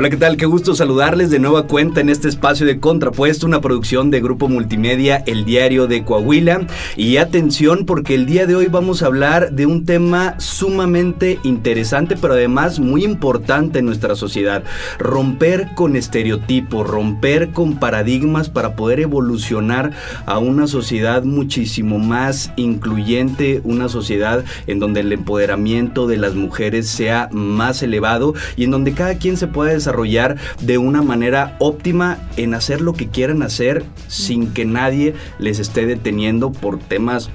Hola, ¿qué tal? Qué gusto saludarles de nueva cuenta en este espacio de Contrapuesto, una producción de Grupo Multimedia, El Diario de Coahuila. Y atención porque el día de hoy vamos a hablar de un tema sumamente interesante, pero además muy importante en nuestra sociedad. Romper con estereotipos, romper con paradigmas para poder evolucionar a una sociedad muchísimo más incluyente, una sociedad en donde el empoderamiento de las mujeres sea más elevado y en donde cada quien se pueda desarrollar de una manera óptima en hacer lo que quieran hacer sin que nadie les esté deteniendo por temas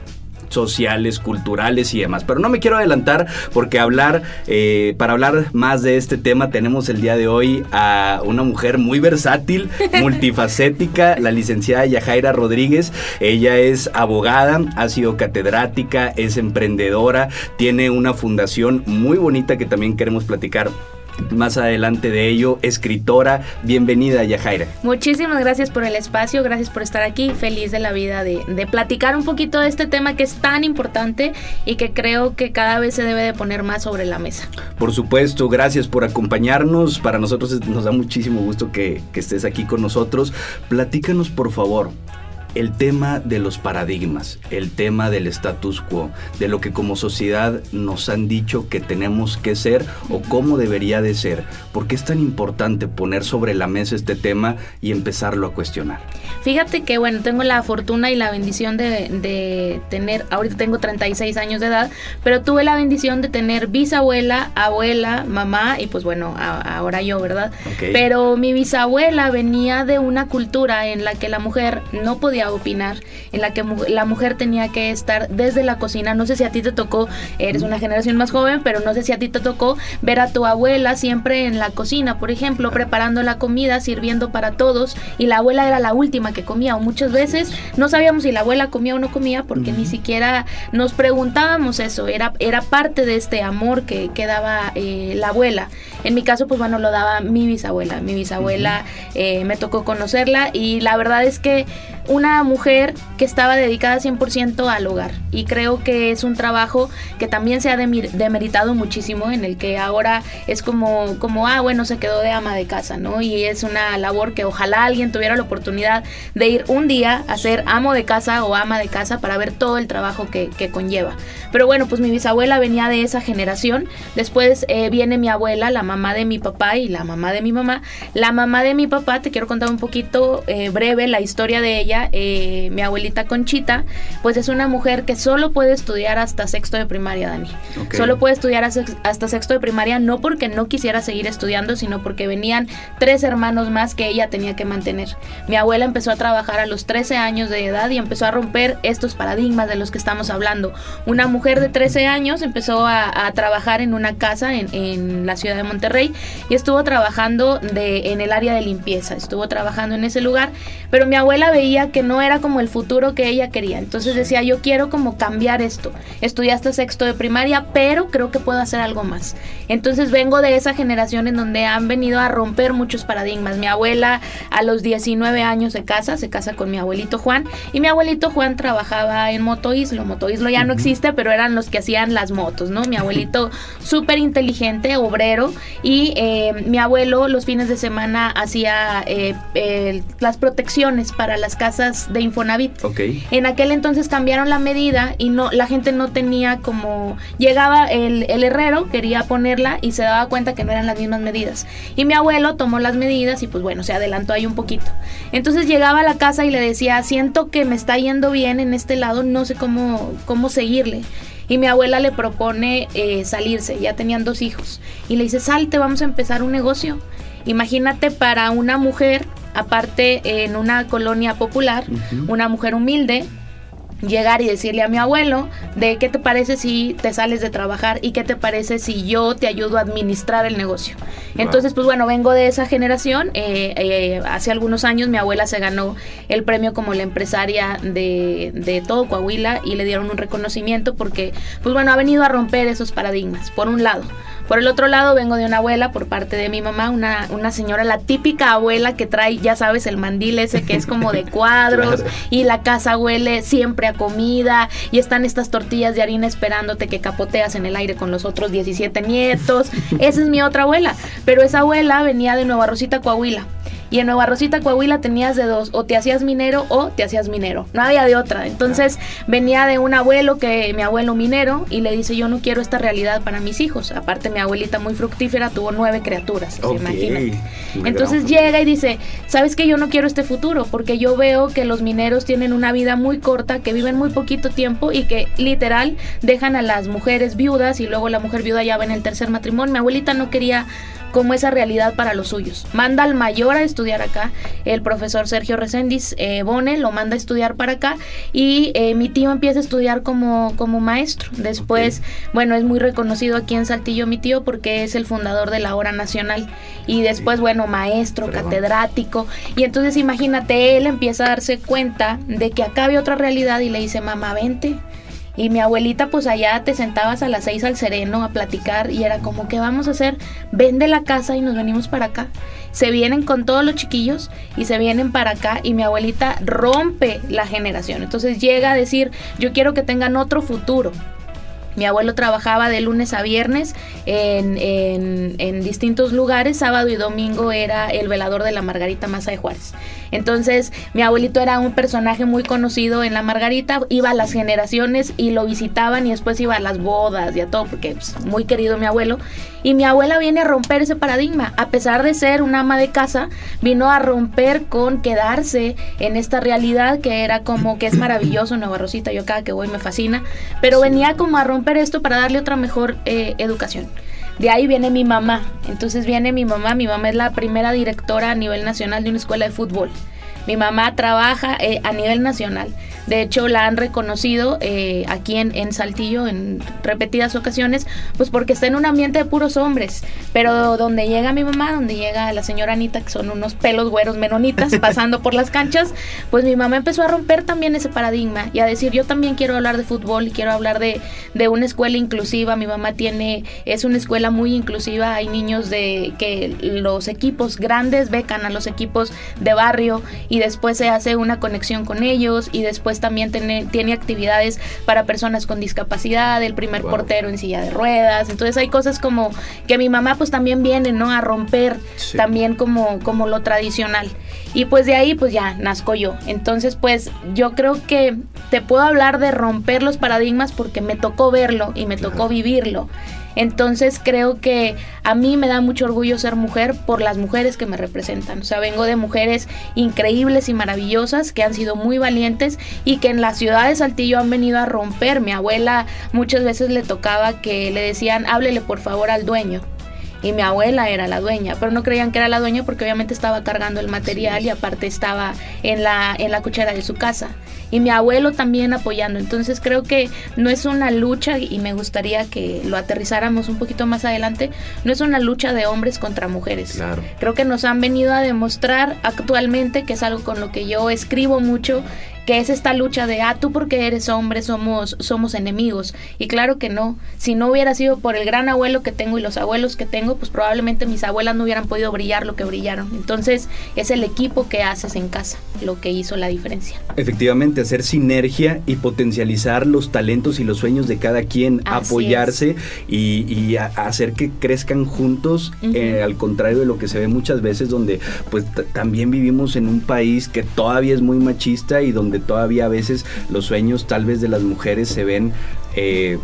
sociales, culturales y demás. Pero no me quiero adelantar porque hablar, eh, para hablar más de este tema tenemos el día de hoy a una mujer muy versátil, multifacética, la licenciada Yajaira Rodríguez. Ella es abogada, ha sido catedrática, es emprendedora, tiene una fundación muy bonita que también queremos platicar más adelante de ello, escritora. Bienvenida, Yajaira. Muchísimas gracias por el espacio, gracias por estar aquí. Feliz de la vida de, de, platicar un poquito de este tema que es tan importante y que creo que cada vez se debe de poner más sobre la mesa. Por supuesto, gracias por acompañarnos. Para nosotros nos da muchísimo gusto que, que estés aquí con nosotros. Platícanos, por favor, el tema de los paradigmas, el tema del status quo, de lo que como sociedad nos han dicho que tenemos que ser o cómo debería de ser. ¿Por qué es tan importante poner sobre la mesa este tema y empezarlo a cuestionar? Fíjate que, bueno, tengo la fortuna y la bendición de, tener, ahorita tengo 36 años de edad, pero tuve la bendición de tener bisabuela, abuela, mamá y pues bueno, ahora yo, ¿verdad? Pero mi bisabuela venía de una cultura en la que la mujer no podía opinar, en la que la mujer tenía que estar desde la cocina. No sé si a ti te tocó, eres una generación más joven, pero no sé si a ti te tocó ver a tu abuela siempre en la cocina, por ejemplo, preparando la comida, sirviendo para todos, y la abuela era la última que comía, o muchas veces no sabíamos si la abuela comía o no comía, porque ni siquiera nos preguntábamos eso, era, era parte de este amor que, que daba eh, la abuela. En mi caso, pues bueno, lo daba mi bisabuela. Mi bisabuela eh, me tocó conocerla y la verdad es que una mujer que estaba dedicada 100% al hogar. Y creo que es un trabajo que también se ha demeritado muchísimo en el que ahora es como como ah bueno se quedó de ama de casa no y es una labor que ojalá alguien tuviera la oportunidad de ir un día a ser amo de casa o ama de casa para ver todo el trabajo que, conlleva. Pero bueno pues mi bisabuela venía de esa generación. Después eh, viene mi abuela la mamá de mi papá y la mamá de mi mamá. La mamá de mi papá te quiero contar un poquito eh, breve la historia de ella eh, mi abuelita Conchita, pues es una mujer que solo puede estudiar hasta sexto de primaria, Dani. Solo puede estudiar hasta sexto de primaria, no porque no quisiera seguir estudiando, sino porque venían tres hermanos más que ella tenía que mantener. Mi abuela empezó a trabajar a los 13 años de edad y empezó a romper estos paradigmas de los que estamos hablando. Una mujer de 13 años empezó a, trabajar en una casa en, en, la ciudad de Monterrey y estuvo trabajando de, en el área de limpieza, estuvo trabajando en ese lugar, pero mi abuela veía que no era como el futuro que ella quería. Entonces decía, yo quiero como cambiar esto. Estudié hasta sexto de primaria, pero creo que puedo hacer algo más. Entonces vengo de esa generación en donde han venido a romper muchos paradigmas. Mi abuela a los 19 años se casa, se casa con mi abuelito Juan y mi abuelito Juan trabajaba en Motoislo. Motoislo ya no existe, pero eran los que hacían las motos, ¿no? Mi abuelito súper inteligente, obrero y eh, mi abuelo los fines de semana hacía eh, las protecciones para las casas de Infonavit. En aquel entonces cambiaron la medida y no la gente no tenía como llegaba el, el herrero quería ponerla y se daba cuenta que no eran las mismas medidas. Y mi abuelo tomó las medidas y pues bueno, se adelantó ahí un poquito. Entonces llegaba a la casa y le decía, "Siento que me está yendo bien en este lado, no sé cómo cómo seguirle." Y mi abuela le propone eh, salirse, ya tenían dos hijos. Y le dice, salte, vamos a empezar un negocio. Imagínate para una mujer aparte en una colonia popular, una mujer humilde, llegar y decirle a mi abuelo de qué te parece si te sales de trabajar y qué te parece si yo te ayudo a administrar el negocio. Entonces, pues bueno, vengo de esa generación. Eh, eh, hace algunos años mi abuela se ganó el premio como la empresaria de, de, todo Coahuila y le dieron un reconocimiento porque, pues bueno, ha venido a romper esos paradigmas, por un lado. Por el otro lado, vengo de una abuela por parte de mi mamá, una, una señora, la típica abuela que trae, ya sabes, el mandil ese que es como de cuadros y la casa huele siempre a comida y están estas tortillas de harina esperándote que capoteas en el aire con los otros 17 nietos. Esa es mi otra abuela, pero esa abuela venía de Nueva Rosita, Coahuila. Y en Nueva Rosita, Coahuila tenías de dos, o te hacías minero o te hacías minero. No había de otra. Entonces venía de un abuelo que mi abuelo minero y le dice, yo no quiero esta realidad para mis hijos. Aparte mi abuelita muy fructífera tuvo nueve criaturas, imagínate. Entonces llega y dice, ¿sabes que yo no quiero este futuro? Porque yo veo que los mineros tienen una vida muy corta, que viven muy poquito tiempo y que literal dejan a las mujeres viudas y luego la mujer viuda ya va en el tercer matrimonio. Mi abuelita no quería como esa realidad para los suyos. Manda al mayor a estudiar acá, el profesor Sergio Reséndiz eh, Bone lo manda a estudiar para acá y eh, mi tío empieza a estudiar como, como maestro. Después, bueno, es muy reconocido aquí en Saltillo mi tío porque es el fundador de la Hora Nacional y después, bueno, maestro, catedrático. Y entonces imagínate, él empieza a darse cuenta de que acá había otra realidad y le dice, mamá, vente y mi abuelita, pues allá te sentabas a las seis al sereno a platicar y era como, ¿qué vamos a hacer? Vende la casa y nos venimos para acá. Se vienen con todos los chiquillos y se vienen para acá y mi abuelita rompe la generación. Entonces llega a decir, yo quiero que tengan otro futuro. Mi abuelo trabajaba de lunes a viernes en, en, distintos lugares. Sábado y domingo era el velador de la Margarita Maza de Juárez. Entonces, mi abuelito era un personaje muy conocido en la Margarita. Iba a las generaciones y lo visitaban y después iba a las bodas y a todo, porque es pues, muy querido mi abuelo. Y mi abuela viene a romper ese paradigma. A pesar de ser una ama de casa, vino a romper con quedarse en esta realidad que era como que es maravilloso Nueva Rosita. Yo cada que voy me fascina. Pero venía como a romper esto para darle otra mejor eh, educación. De ahí viene mi mamá. Entonces viene mi mamá. Mi mamá es la primera directora a nivel nacional de una escuela de fútbol. Mi mamá trabaja eh, a nivel nacional. De hecho, la han reconocido eh, aquí en, en, Saltillo en repetidas ocasiones, pues porque está en un ambiente de puros hombres. Pero donde llega mi mamá, donde llega la señora Anita, que son unos pelos güeros menonitas pasando por las canchas, pues mi mamá empezó a romper también ese paradigma y a decir, yo también quiero hablar de fútbol y quiero hablar de, de una escuela inclusiva. Mi mamá tiene, es una escuela muy inclusiva. Hay niños de que los equipos grandes becan a los equipos de barrio y después se hace una conexión con ellos y después también tiene, tiene actividades para personas con discapacidad, el primer portero en silla de ruedas, entonces hay cosas como que mi mamá pues también viene, ¿no? A romper también como, como lo tradicional. Y pues de ahí pues ya nazco yo. Entonces pues yo creo que te puedo hablar de romper los paradigmas porque me tocó verlo y me tocó vivirlo. Entonces creo que a mí me da mucho orgullo ser mujer por las mujeres que me representan. O sea, vengo de mujeres increíbles y maravillosas que han sido muy valientes y que en la ciudad de Saltillo han venido a romper. Mi abuela muchas veces le tocaba que le decían, háblele por favor al dueño y mi abuela era la dueña, pero no creían que era la dueña porque obviamente estaba cargando el material y aparte estaba en la, en la cuchara de su casa. Y mi abuelo también apoyando. Entonces creo que no es una lucha, y me gustaría que lo aterrizáramos un poquito más adelante, no es una lucha de hombres contra mujeres. Creo que nos han venido a demostrar actualmente, que es algo con lo que yo escribo mucho, que es esta lucha de, ah, tú porque eres hombre somos, somos enemigos. Y claro que no. Si no hubiera sido por el gran abuelo que tengo y los abuelos que tengo, pues probablemente mis abuelas no hubieran podido brillar lo que brillaron. Entonces es el equipo que haces en casa lo que hizo la diferencia. Efectivamente, hacer sinergia y potencializar los talentos y los sueños de cada quien, apoyarse y, hacer que crezcan juntos, eh, al contrario de lo que se ve muchas veces donde pues también vivimos en un país que todavía es muy machista y donde todavía a veces los sueños tal vez de las mujeres se ven eh,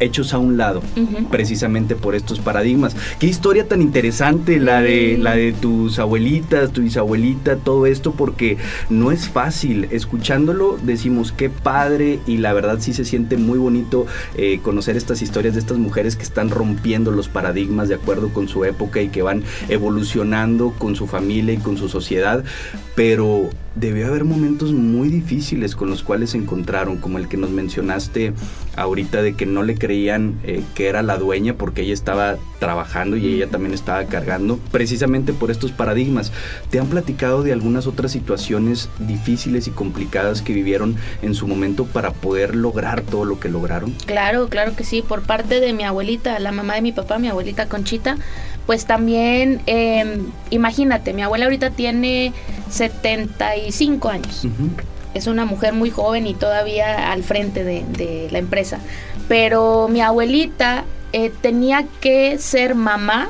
hechos a un lado, precisamente por estos paradigmas. Qué historia tan interesante la de, la de tus abuelitas, tu bisabuelita, todo esto, porque no es fácil. Escuchándolo decimos qué padre y la verdad sí se siente muy bonito eh, conocer estas historias de estas mujeres que están rompiendo los paradigmas de acuerdo con su época y que van evolucionando con su familia y con su sociedad, pero debió haber momentos muy difíciles con los cuales se encontraron, como el que nos mencionaste ahorita de que no le creían eh, que era la dueña porque ella estaba trabajando y ella también estaba cargando, precisamente por estos paradigmas. ¿Te han platicado de algunas otras situaciones difíciles y complicadas que vivieron en su momento para poder lograr todo lo que lograron? Claro, claro que sí, por parte de mi abuelita, la mamá de mi papá, mi abuelita Conchita, pues también, em, imagínate, mi abuela ahorita tiene 75 años. Es una mujer muy joven y todavía al frente de, la empresa. Pero mi abuelita eh, tenía que ser mamá.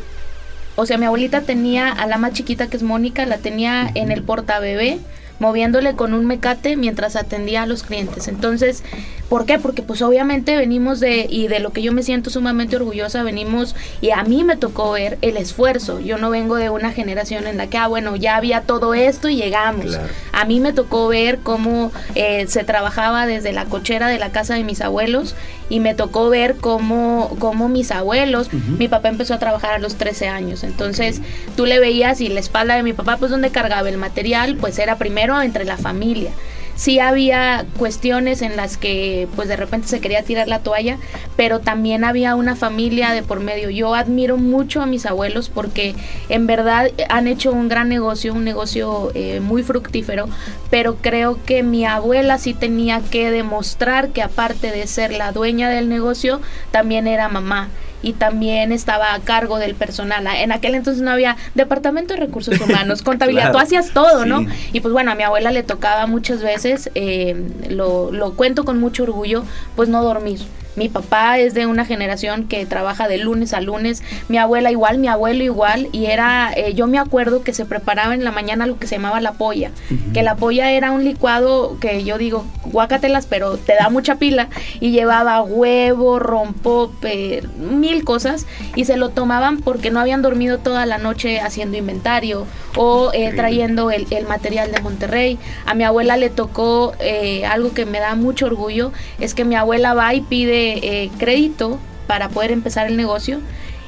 O sea, mi abuelita tenía a la más chiquita que es Mónica, la tenía en el portabebé moviéndole con un mecate mientras atendía a los clientes. Entonces, ¿por qué? Porque pues obviamente venimos de, y de lo que yo me siento sumamente orgullosa, venimos, y a mí me tocó ver el esfuerzo. Yo no vengo de una generación en la que, ah, bueno, ya había todo esto y llegamos. A mí me tocó ver cómo eh, se trabajaba desde la cochera de la casa de mis abuelos y me tocó ver cómo, cómo mis abuelos, mi papá empezó a trabajar a los 13 años. Entonces, tú le veías y la espalda de mi papá, pues donde cargaba el material, pues era primero entre la familia. Sí había cuestiones en las que pues de repente se quería tirar la toalla, pero también había una familia de por medio. Yo admiro mucho a mis abuelos porque en verdad han hecho un gran negocio, un negocio eh, muy fructífero, pero creo que mi abuela sí tenía que demostrar que aparte de ser la dueña del negocio, también era mamá y también estaba a cargo del personal. En aquel entonces no había departamento de recursos humanos, contabilidad, tú hacías todo, ¿no? Y pues bueno, a mi abuela le tocaba muchas veces, eh, lo, lo cuento con mucho orgullo, pues no dormir. Mi papá es de una generación que trabaja de lunes a lunes, mi abuela igual, mi abuelo igual, y era, eh, yo me acuerdo que se preparaba en la mañana lo que se llamaba la polla, que la polla era un licuado que yo digo, guácatelas, pero te da mucha pila, y llevaba huevo, rompope, mil cosas, y se lo tomaban porque no habían dormido toda la noche haciendo inventario o eh, trayendo el, material de Monterrey. A mi abuela le tocó eh, algo que me da mucho orgullo, es que mi abuela va y pide eh, crédito para poder empezar el negocio.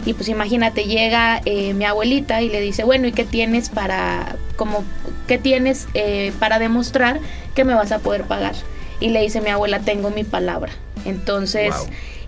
Y pues imagínate, llega eh, mi abuelita y le dice, bueno, ¿y qué tienes para, como, qué tienes eh, para demostrar que me vas a poder pagar? Y le dice mi abuela, tengo mi palabra. Entonces,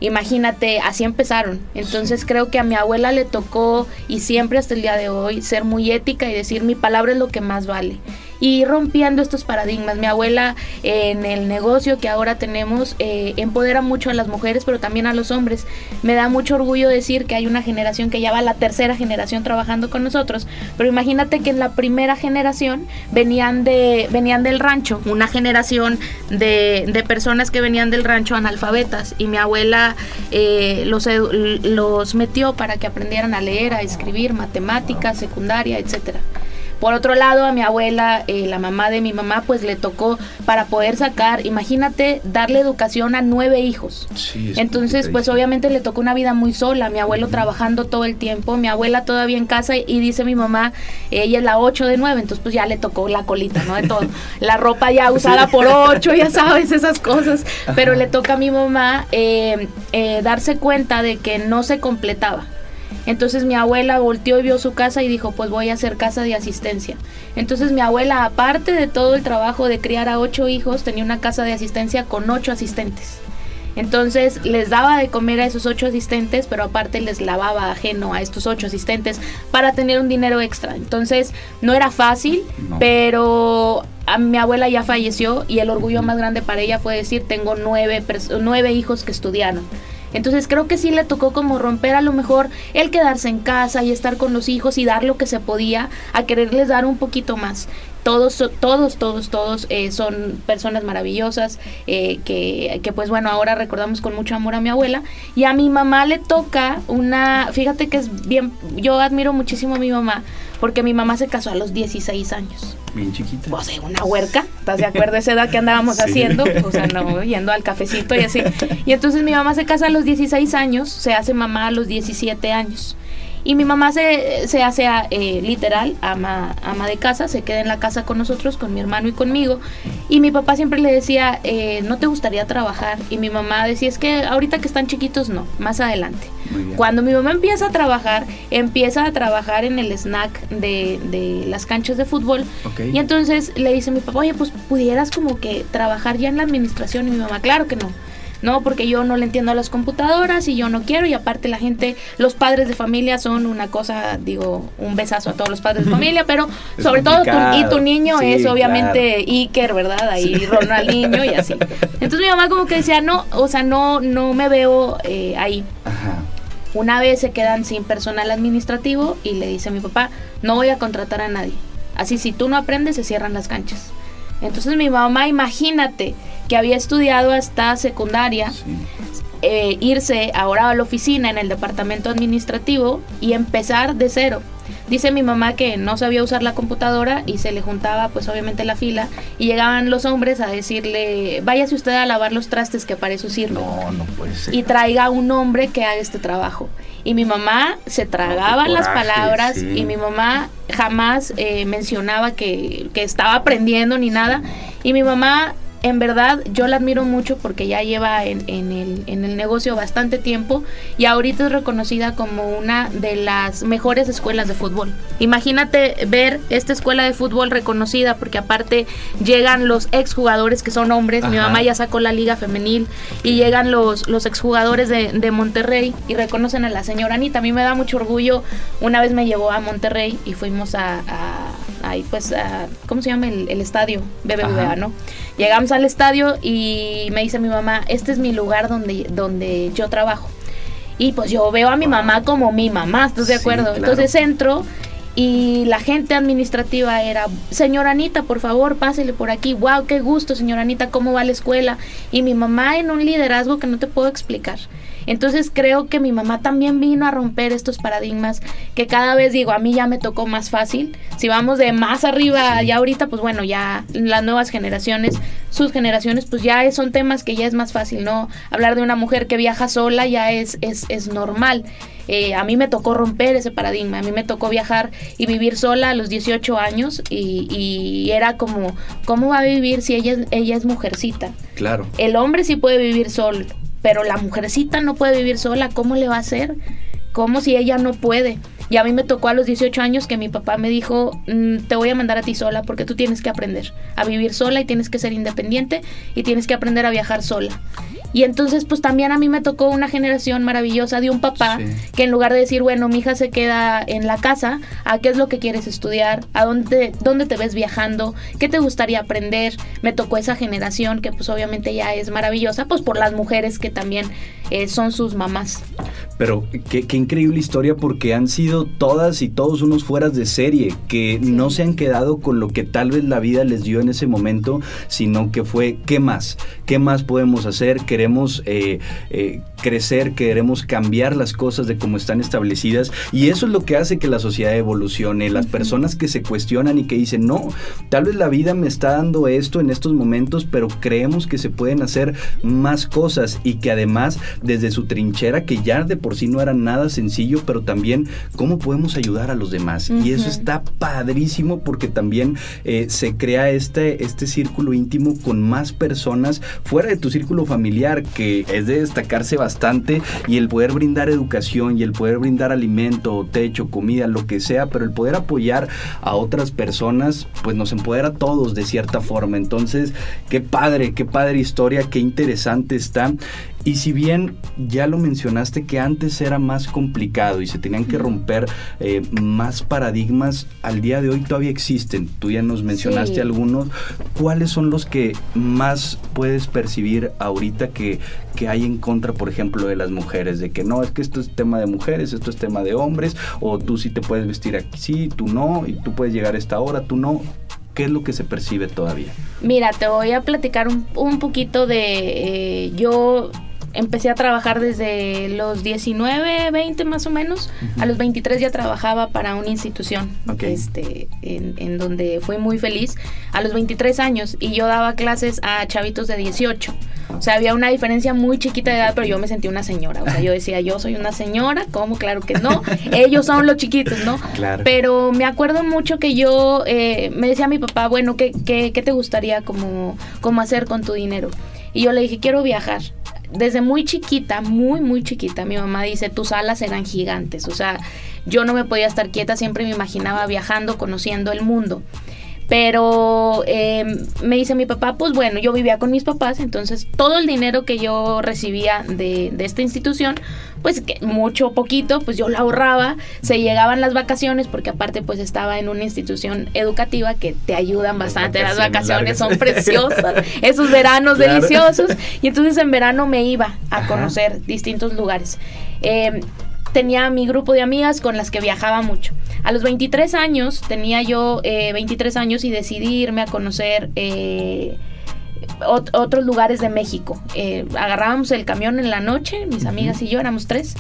imagínate, así empezaron. Entonces creo que a mi abuela le tocó, y siempre hasta el día de hoy, ser muy ética y decir, mi palabra es lo que más vale y rompiendo estos paradigmas. Mi abuela en el negocio que ahora tenemos eh, empodera mucho a las mujeres, pero también a los hombres. Me da mucho orgullo decir que hay una generación que ya va la tercera generación trabajando con nosotros, pero imagínate que en la primera generación venían, de, venían del rancho, una generación de, de personas que venían del rancho analfabetas y mi abuela eh, los, los metió para que aprendieran a leer, a escribir, matemáticas, secundaria, etcétera. Por otro lado, a mi abuela, eh, la mamá de mi mamá, pues le tocó para poder sacar, imagínate, darle educación a nueve hijos. Entonces, pues obviamente le tocó una vida muy sola, mi abuelo trabajando todo el tiempo, mi abuela todavía en casa y, dice mi mamá, ella es la 8 de 9, entonces pues ya le tocó la colita, ¿no? De todo. la ropa ya usada por 8, ya sabes, esas cosas. Pero le toca a mi mamá eh, eh, darse cuenta de que no se completaba. Entonces mi abuela volteó y vio su casa y dijo, pues voy a hacer casa de asistencia. Entonces mi abuela, aparte de todo el trabajo de criar a ocho hijos, tenía una casa de asistencia con ocho asistentes. Entonces les daba de comer a esos ocho asistentes, pero aparte les lavaba ajeno a estos ocho asistentes para tener un dinero extra. Entonces no era fácil, pero a mi abuela ya falleció y el orgullo más grande para ella fue decir, tengo nueve, nueve hijos que estudiaron. Entonces creo que sí le tocó como romper a lo mejor el quedarse en casa y estar con los hijos y dar lo que se podía a quererles dar un poquito más. Todos, todos, todos, todos eh, son personas maravillosas eh, que, que, pues bueno, ahora recordamos con mucho amor a mi abuela. Y a mi mamá le toca una, fíjate que es bien, yo admiro muchísimo a mi mamá porque mi mamá se casó a los 16 años. Bien chiquita. O sea, una huerca, ¿estás de acuerdo? Esa edad que andábamos haciendo, o sea, no, yendo al cafecito y así. Y entonces mi mamá se casa a los 16 años, se hace mamá a los 17 años. Y mi mamá se, se hace eh, literal ama, ama de casa, se queda en la casa con nosotros, con mi hermano y conmigo. Y mi papá siempre le decía, eh, ¿no te gustaría trabajar? Y mi mamá decía, es que ahorita que están chiquitos, no, más adelante. Cuando mi mamá empieza a trabajar, empieza a trabajar en el snack de, de las canchas de fútbol. Y entonces le dice a mi papá, oye, pues pudieras como que trabajar ya en la administración. Y mi mamá, claro que no no, porque yo no le entiendo a las computadoras y yo no quiero y aparte la gente, los padres de familia son una cosa, digo, un besazo a todos los padres de familia, pero sobre todo y tu niño es obviamente Iker, ¿verdad? Ahí Ronaldinho y así. Entonces mi mamá como que decía, no, o sea, no, no me veo eh, ahí. Una vez se quedan sin personal administrativo y le dice a mi papá, no voy a contratar a nadie. Así si tú no aprendes se cierran las canchas. Entonces mi mamá, imagínate, que había estudiado hasta secundaria, eh, irse ahora a la oficina en el departamento administrativo y empezar de cero. Dice mi mamá que no sabía usar la computadora y se le juntaba pues obviamente la fila y llegaban los hombres a decirle, váyase usted a lavar los trastes que para eso sirve. No, no puede ser. Y traiga un hombre que haga este trabajo. Y mi mamá se tragaba las palabras y mi mamá jamás eh, mencionaba que, que estaba aprendiendo ni nada. Y mi mamá en verdad yo la admiro mucho porque ya lleva en, el, en, el, negocio bastante tiempo y ahorita es reconocida como una de las mejores escuelas de fútbol. Imagínate ver esta escuela de fútbol reconocida porque aparte llegan los exjugadores que son hombres, mi mamá ya sacó la liga femenil y llegan los, los exjugadores de, de Monterrey y reconocen a la señora Anita. A mí me da mucho orgullo, una vez me llevó a Monterrey y fuimos a, ahí pues, a, ¿cómo se llama el, estadio? BBVA, ¿no? Llegamos al estadio y me dice mi mamá, este es mi lugar donde, donde yo trabajo. Y pues yo veo a mi mamá como mi mamá, ¿estás de acuerdo? Entonces entro y la gente administrativa era, señora Anita, por favor, pásele por aquí. Wow, qué gusto, señora Anita, ¿cómo va la escuela? Y mi mamá en un liderazgo que no te puedo explicar. Entonces creo que mi mamá también vino a romper estos paradigmas que cada vez digo, a mí ya me tocó más fácil. Si vamos de más arriba ya ahorita, pues bueno, ya las nuevas generaciones, sus generaciones, pues ya son temas que ya es más fácil, ¿no? Hablar de una mujer que viaja sola ya es, es, es normal. Eh, a mí me tocó romper ese paradigma, a mí me tocó viajar y vivir sola a los 18 años y, y, era como, ¿cómo va a vivir si ella, ella es mujercita? Claro. El hombre sí puede vivir solo, pero la mujercita no puede vivir sola, ¿cómo le va a hacer? ¿Cómo si ella no puede? Y a mí me tocó a los 18 años que mi papá me dijo, mm, te voy a mandar a ti sola porque tú tienes que aprender a vivir sola y tienes que ser independiente y tienes que aprender a viajar sola. Y entonces, pues también a mí me tocó una generación maravillosa de un papá que en lugar de decir, bueno, mi hija se queda en la casa, ¿a qué es lo que quieres estudiar? ¿A dónde, dónde te ves viajando? ¿Qué te gustaría aprender? Me tocó esa generación que pues obviamente ya es maravillosa, pues por las mujeres que también eh, son sus mamás. Pero qué, increíble historia porque han sido todas y todos unos fueras de serie que no se han quedado con lo que tal vez la vida les dio en ese momento, sino que fue, ¿qué más? ¿Qué más podemos hacer? Queremos eh, eh, crecer, queremos cambiar las cosas de cómo están establecidas y eso es lo que hace que la sociedad evolucione. Las personas que se cuestionan y que dicen, no, tal vez la vida me está dando esto en estos momentos, pero creemos que se pueden hacer más cosas y que además desde su trinchera, que ya de por sí no era nada sencillo, pero también cómo podemos ayudar a los demás. Y eso está padrísimo porque también eh, se crea este, este círculo íntimo con más personas fuera de tu círculo familiar, que es de destacarse bastante, y el poder brindar educación y el poder brindar alimento, techo, comida, lo que sea, pero el poder apoyar a otras personas, pues nos empodera a todos de cierta forma. Entonces, qué padre, qué padre historia, qué interesante está. Y si bien ya lo mencionaste que antes era más complicado y se tenían que romper eh, más paradigmas, al día de hoy todavía existen. Tú ya nos mencionaste algunos. ¿Cuáles son los que más puedes percibir ahorita que, que hay en contra, por ejemplo, de las mujeres? De que no, es que esto es tema de mujeres, esto es tema de hombres, o tú sí te puedes vestir aquí, tú no, y tú puedes llegar a esta hora, tú no. ¿Qué es lo que se percibe todavía? Mira, te voy a platicar un, un poquito de... Eh, yo empecé a trabajar desde los 19, 20 más o menos. A los 23 ya trabajaba para una institución este, en, donde fui muy feliz. A los 23 años y yo daba clases a chavitos de 18. O sea, había una diferencia muy chiquita de edad, pero yo me sentía una señora. O sea, yo decía, yo soy una señora, ¿cómo? Claro que no. Ellos son los chiquitos, ¿no? Claro. Pero me acuerdo mucho que yo eh, me decía a mi papá, bueno, ¿qué, qué, qué te gustaría como, como hacer con tu dinero? Y yo le dije, quiero viajar desde muy chiquita, muy, muy chiquita, mi mamá dice, tus alas eran gigantes. O sea, yo no me podía estar quieta, siempre me imaginaba viajando, conociendo el mundo. Pero eh, me dice mi papá, pues bueno, yo vivía con mis papás, entonces todo el dinero que yo recibía de, de esta institución, pues que mucho o poquito, pues yo lo ahorraba, se llegaban las vacaciones, porque aparte pues estaba en una institución educativa que te ayudan bastante, las vacaciones, son preciosas, esos veranos deliciosos, y entonces en verano me iba a conocer distintos lugares. Eh, tenía mi grupo de amigas con las que viajaba mucho. A los 23 años, tenía yo eh, 23 años y decidí irme a conocer eh, ot otros lugares de México. Eh, agarrábamos el camión en la noche, mis amigas y yo éramos tres.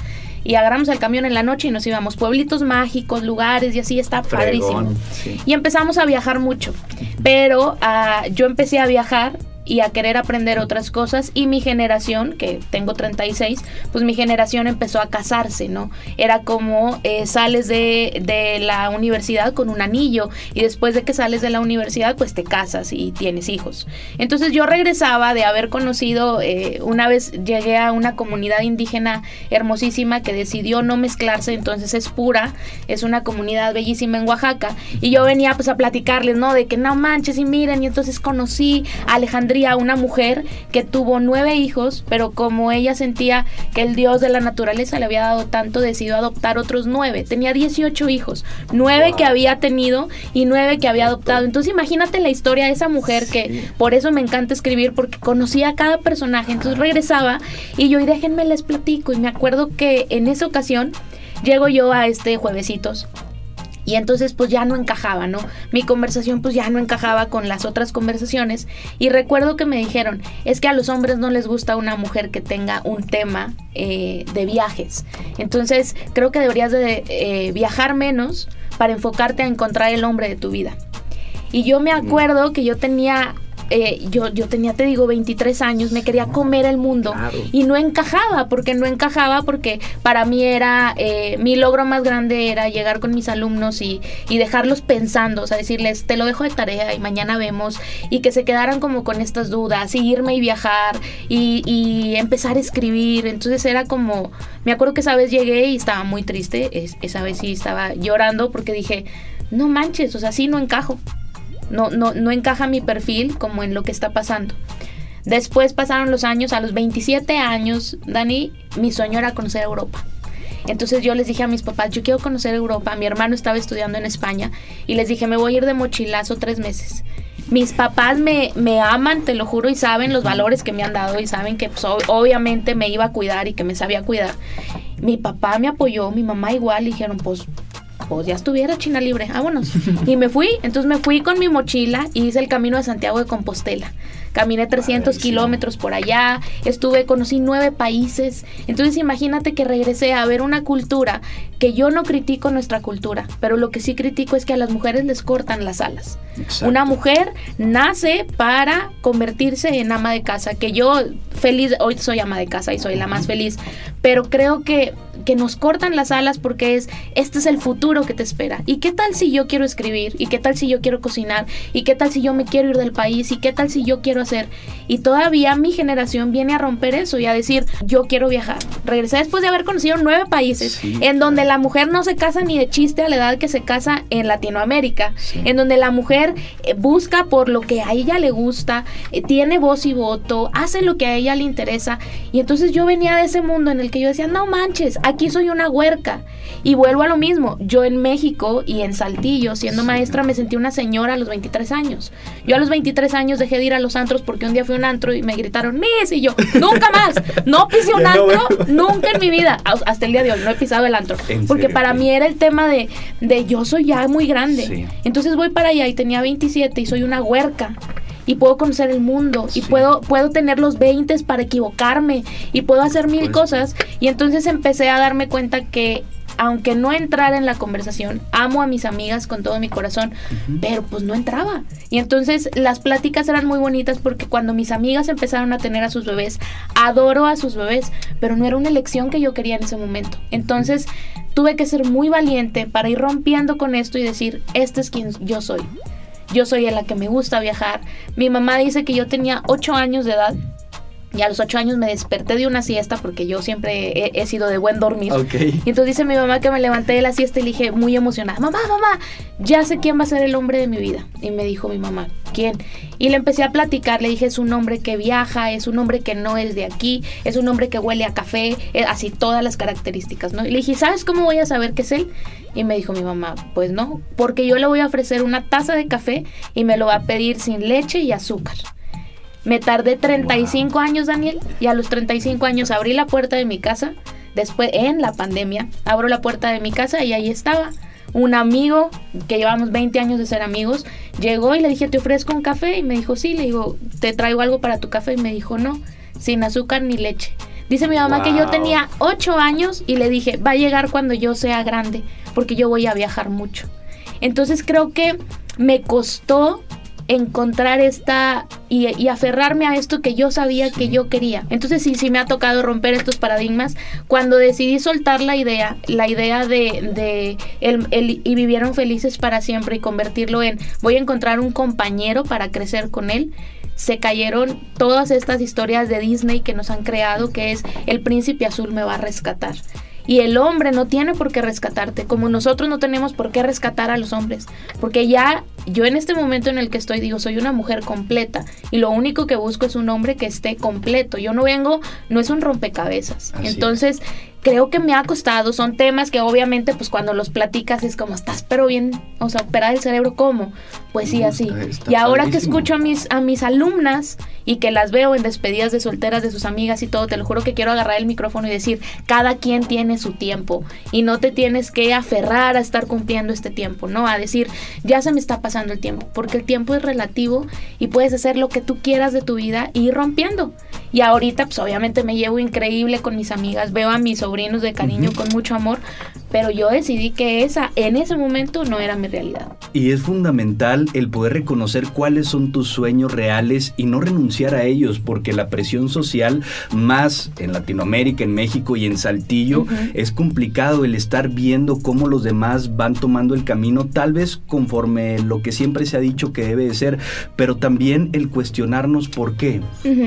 Y agarramos el camión en la noche y nos íbamos pueblitos mágicos, lugares y así, está padrísimo. Sí. Y empezamos a viajar mucho. Pero uh, yo empecé a viajar y a querer aprender otras cosas y mi generación, que tengo 36, pues mi generación empezó a casarse, ¿no? Era como eh, sales de, de, la universidad con un anillo y después de que sales de la universidad pues te casas y tienes hijos. Entonces yo regresaba de haber conocido, eh, una vez llegué a una comunidad indígena hermosísima que decidió no mezclarse, entonces es pura, es una comunidad bellísima en Oaxaca y yo venía pues a platicarles, ¿no? De que no manches y miren y entonces conocí a Alejandría una mujer que tuvo nueve hijos, pero como ella sentía que el dios de la naturaleza le había dado tanto, decidió adoptar otros nueve. Tenía 18 hijos, nueve wow. que había tenido y nueve que había adoptado. Entonces imagínate la historia de esa mujer sí. que por eso me encanta escribir, porque conocía a cada personaje. Entonces regresaba y yo, y déjenme les platico. Y me acuerdo que en esa ocasión llego yo a este juevesitos y entonces pues ya no encajaba, ¿no? Mi conversación pues ya no encajaba con las otras conversaciones y recuerdo que me dijeron, es que a los hombres no les gusta una mujer que tenga un tema eh, de viajes. Entonces creo que deberías de eh, viajar menos para enfocarte a encontrar el hombre de tu vida. Y yo me acuerdo que yo tenía eh, yo, yo tenía, te digo, 23 años, me quería comer el mundo. claro. y no encajaba, porque no encajaba, porque para mí era, eh, mi logro más grande era llegar con mis alumnos y, y, dejarlos pensando, o sea, decirles, te lo dejo de tarea y mañana vemos, y que se quedaran como con estas dudas, y irme y viajar, y, y empezar a escribir, entonces era como, me acuerdo que esa vez llegué y estaba muy triste, es, esa vez sí estaba llorando porque dije, no manches, o sea, sí no encajo no, no, no encaja mi perfil como en lo que está pasando. Después pasaron los años, a los 27 años, Dani, mi sueño era conocer Europa. Entonces yo les dije a mis papás, yo quiero conocer Europa. Mi hermano estaba estudiando en España y les dije, me voy a ir de mochilazo tres meses. Mis papás me, me aman, te lo juro, y saben los valores que me han dado y saben que pues, obviamente me iba a cuidar y que me sabía cuidar. Mi papá me apoyó, mi mamá igual, y dijeron, pues pues ya estuviera China libre, vámonos. y me fui, entonces me fui con mi mochila y hice el camino de Santiago de Compostela. Caminé 300 kilómetros por allá, estuve, conocí nueve países. Entonces imagínate que regresé a ver una cultura que yo no critico nuestra cultura, pero lo que sí critico es que a las mujeres les cortan las alas. Exacto. Una mujer nace para convertirse en ama de casa, que yo feliz, hoy soy ama de casa y soy la más feliz, pero creo que que nos cortan las alas porque es, este es el futuro que te espera. ¿Y qué tal si yo quiero escribir? ¿Y qué tal si yo quiero cocinar? ¿Y qué tal si yo me quiero ir del país? ¿Y qué tal si yo quiero hacer? Y todavía mi generación viene a romper eso y a decir, yo quiero viajar. Regresé después de haber conocido nueve países sí, en donde la mujer no se casa ni de chiste a la edad que se casa en Latinoamérica, sí. en donde la mujer eh, busca por lo que a ella le gusta, eh, tiene voz y voto, hace lo que a ella le interesa. Y entonces yo venía de ese mundo en el que yo decía, no manches, aquí soy una huerca. Y vuelvo a lo mismo, yo en México y en Saltillo, siendo maestra, me sentí una señora a los 23 años. Yo a los 23 años dejé de ir a los antros porque un día fui a un antro y me gritaron, Miss, y yo, nunca más, no pisé un antro, nunca en mi vida, hasta el día de hoy, no he pisado el antro. Porque para mí era el tema de, de yo soy ya muy grande. Sí. Entonces voy para allá y tenía 27 y soy una huerca y puedo conocer el mundo sí. y puedo, puedo tener los 20 para equivocarme y puedo hacer mil pues, cosas. Y entonces empecé a darme cuenta que aunque no entrara en la conversación, amo a mis amigas con todo mi corazón, pero pues no entraba. Y entonces las pláticas eran muy bonitas porque cuando mis amigas empezaron a tener a sus bebés, adoro a sus bebés, pero no era una elección que yo quería en ese momento. Entonces tuve que ser muy valiente para ir rompiendo con esto y decir, este es quien yo soy. Yo soy la que me gusta viajar. Mi mamá dice que yo tenía 8 años de edad y a los ocho años me desperté de una siesta porque yo siempre he, sido de buen dormir. Y entonces dice mi mamá que me levanté de la siesta y le dije muy emocionada, mamá, mamá, ya sé quién va a ser el hombre de mi vida. Y me dijo mi mamá, ¿quién? Y le empecé a platicar, le dije, es un hombre que viaja, es un hombre que no es de aquí, es un hombre que huele a café, eh, así todas las características, ¿no? Y le dije, ¿sabes cómo voy a saber que es él? Y me dijo mi mamá, pues no, porque yo le voy a ofrecer una taza de café y me lo va a pedir sin leche y azúcar. Me tardé 35 años, Daniel, y a los 35 años abrí la puerta de mi casa. Después, en la pandemia, abro la puerta de mi casa y ahí estaba. Un amigo, que llevamos 20 años de ser amigos, llegó y le dije, ¿te ofrezco un café? Y me dijo, sí. Le digo, ¿te traigo algo para tu café? Y me dijo, no, sin azúcar ni leche. Dice mi mamá que yo tenía 8 años y le dije, va a llegar cuando yo sea grande, porque yo voy a viajar mucho. Entonces creo que me costó encontrar esta y, aferrarme a esto que yo sabía que yo quería. Entonces sí, sí me ha tocado romper estos paradigmas. Cuando decidí soltar la idea, la idea de, de el, y vivieron felices para siempre y convertirlo en voy a encontrar un compañero para crecer con él, se cayeron todas estas historias de Disney que nos han creado, que es el príncipe azul me va a rescatar. Y el hombre no tiene por qué rescatarte, como nosotros no tenemos por qué rescatar a los hombres. Porque ya yo en este momento en el que estoy digo, soy una mujer completa y lo único que busco es un hombre que esté completo. Yo no vengo, no es un rompecabezas. Entonces, creo que me ha costado, son temas que obviamente pues cuando los platicas es como estás pero bien, o sea, operar el cerebro ¿cómo? Pues sí, así. y ahora que escucho a mis a mis alumnas y que las veo en despedidas de solteras de sus amigas y todo, te lo juro que quiero agarrar el micrófono y decir, cada quien tiene su tiempo y no te tienes que aferrar a estar cumpliendo este tiempo, ¿no? A decir, ya se me está pasando el tiempo, porque el tiempo es relativo y puedes hacer lo que tú quieras de tu vida y ir rompiendo. Y ahorita pues obviamente me llevo increíble con mis amigas, veo a mis sobrinos de cariño con mucho amor, pero yo decidí que esa en ese momento no era mi realidad. Y es fundamental el poder reconocer cuáles son tus sueños reales y no renunciar a ellos, porque la presión social, más en Latinoamérica, en México y en Saltillo, es complicado el estar viendo cómo los demás van tomando el camino, tal vez conforme lo que siempre se ha dicho que debe de ser, pero también el cuestionarnos por qué.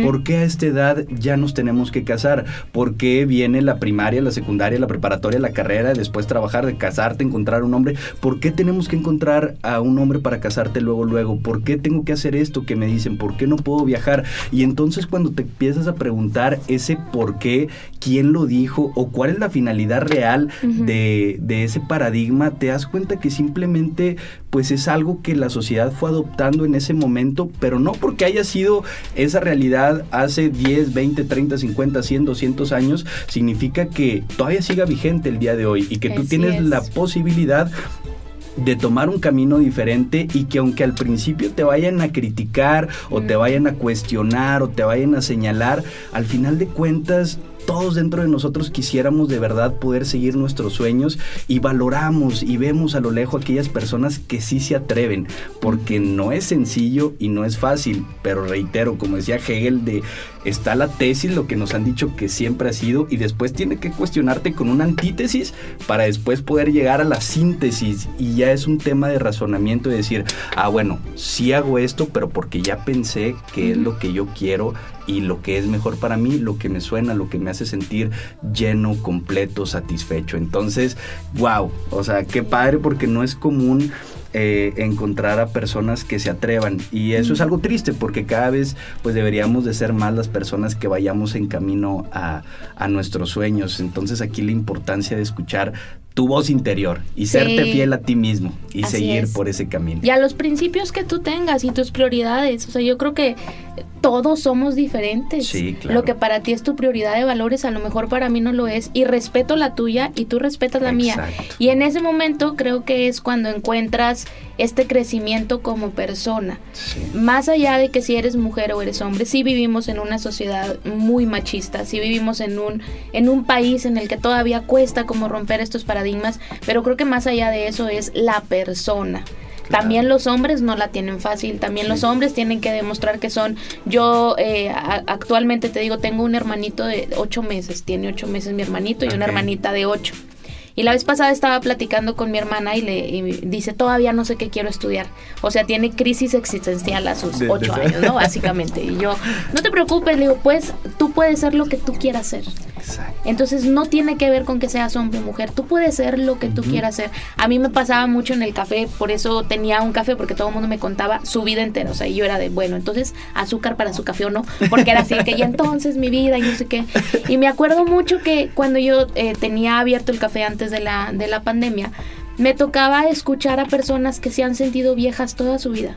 ¿Por qué a esta edad ya nos tenemos que casar? ¿Por qué viene la primaria, la secundaria, la preparatoria, la carrera, después Puedes trabajar, de casarte, encontrar un hombre. ¿Por qué tenemos que encontrar a un hombre para casarte luego, luego? ¿Por qué tengo que hacer esto que me dicen? ¿Por qué no puedo viajar? Y entonces cuando te empiezas a preguntar ese por qué, quién lo dijo o cuál es la finalidad real de, de ese paradigma, te das cuenta que simplemente pues es algo que la sociedad fue adoptando en ese momento, pero no porque haya sido esa realidad hace 10, 20, 30, 50, 100, 200 años, significa que todavía siga vigente el día de hoy y que tú tienes la posibilidad de tomar un camino diferente y que aunque al principio te vayan a criticar o te vayan a cuestionar o te vayan a señalar, al final de cuentas todos dentro de nosotros quisiéramos de verdad poder seguir nuestros sueños y valoramos y vemos a lo lejos aquellas personas que sí se atreven, porque no es sencillo y no es fácil, pero reitero, como decía Hegel, de está la tesis, lo que nos han dicho que siempre ha sido, y después tiene que cuestionarte con una antítesis para después poder llegar a la síntesis, y ya es un tema de razonamiento de decir, ah, bueno, sí hago esto, pero porque ya pensé que es lo que yo quiero y lo que es mejor para mí, lo que me suena, lo que me hace sentir lleno, completo, satisfecho. Entonces, wow, o sea, qué padre porque no es común eh, encontrar a personas que se atrevan. Y eso es algo triste porque cada vez pues deberíamos de ser más las personas que vayamos en camino a, a nuestros sueños. Entonces aquí la importancia de escuchar tu voz interior y serte fiel a ti mismo y seguir por ese camino. Y a los principios que tú tengas y tus prioridades. O sea, yo creo que todos somos diferentes. Sí, claro. Lo que para ti es tu prioridad de valores, a lo mejor para mí no lo es. Y respeto la tuya y tú respetas la mía. Y en ese momento creo que es cuando encuentras este crecimiento como persona. Más allá de que si eres mujer o eres hombre, sí vivimos en una sociedad muy machista, sí vivimos en un, en un país en el que todavía cuesta como romper estos paradigmas, pero creo que más allá de eso es la persona. También los hombres no la tienen fácil, también los hombres tienen que demostrar que son. Yo eh, actualmente te digo, tengo un hermanito de ocho meses, tiene ocho meses mi hermanito y una hermanita de ocho. Y la vez pasada estaba platicando con mi hermana y le dice, todavía no sé qué quiero estudiar. O sea, tiene crisis existencial a sus ocho años, ¿no? Básicamente. Y yo, no te preocupes, le digo, pues tú puedes ser lo que tú quieras ser. Entonces no tiene que ver con que seas hombre o mujer, tú puedes ser lo que tú quieras ser. A mí me pasaba mucho en el café, por eso tenía un café, porque todo el mundo me contaba su vida entera. O sea, y yo era de, bueno, entonces azúcar para su café o no, porque era así, que ya entonces mi vida y no sé qué. Y me acuerdo mucho que cuando yo eh, tenía abierto el café antes de la, de la pandemia, me tocaba escuchar a personas que se han sentido viejas toda su vida.